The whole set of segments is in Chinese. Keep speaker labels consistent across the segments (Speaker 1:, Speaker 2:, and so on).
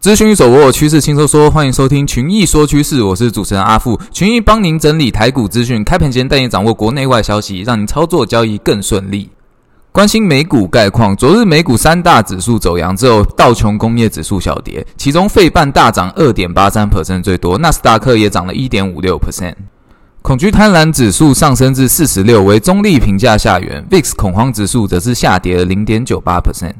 Speaker 1: 资讯一手握，趋势轻松说，欢迎收听群益说趋势，我是主持人阿富。群益帮您整理台股资讯，开盘前带你掌握国内外消息，让您操作交易更顺利。关心美股概况，昨日美股三大指数走阳之后道琼工业指数小跌，其中费半大涨二点八三 percent 最多，纳斯达克也涨了一点五六 percent。恐惧贪婪指数上升至四十六，为中立评价下缘，VIX 恐慌指数则是下跌了零点九八 percent。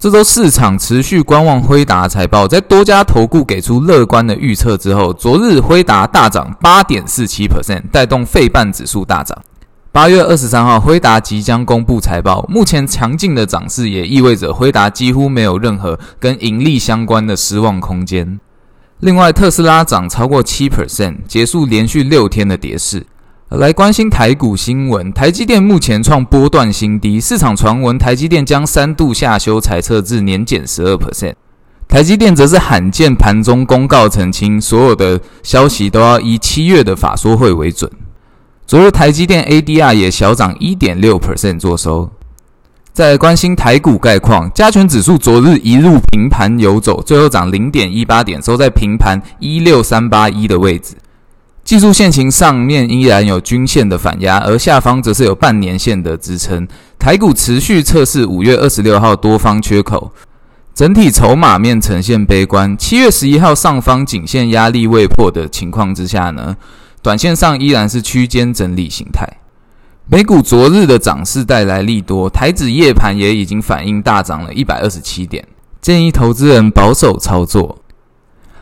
Speaker 1: 这周市场持续观望辉达财报，在多家投顾给出乐观的预测之后，昨日辉达大涨八点四七 percent，带动费半指数大涨。八月二十三号，辉达即将公布财报，目前强劲的涨势也意味着辉达几乎没有任何跟盈利相关的失望空间。另外，特斯拉涨超过七 percent，结束连续六天的跌势。来关心台股新闻，台积电目前创波段新低，市场传闻台积电将三度下修财测至年减十二 percent。台积电则是罕见盘中公告澄清，所有的消息都要以七月的法说会为准。昨日台积电 ADR 也小涨一点六 percent 作收。再来关心台股概况，加权指数昨日一路平盘游走，最后涨零点一八点，收在平盘一六三八一的位置。技术线型上面依然有均线的反压，而下方则是有半年线的支撑。台股持续测试五月二十六号多方缺口，整体筹码面呈现悲观。七月十一号上方颈线压力未破的情况之下呢，短线上依然是区间整理形态。美股昨日的涨势带来利多，台指夜盘也已经反应大涨了一百二十七点，建议投资人保守操作。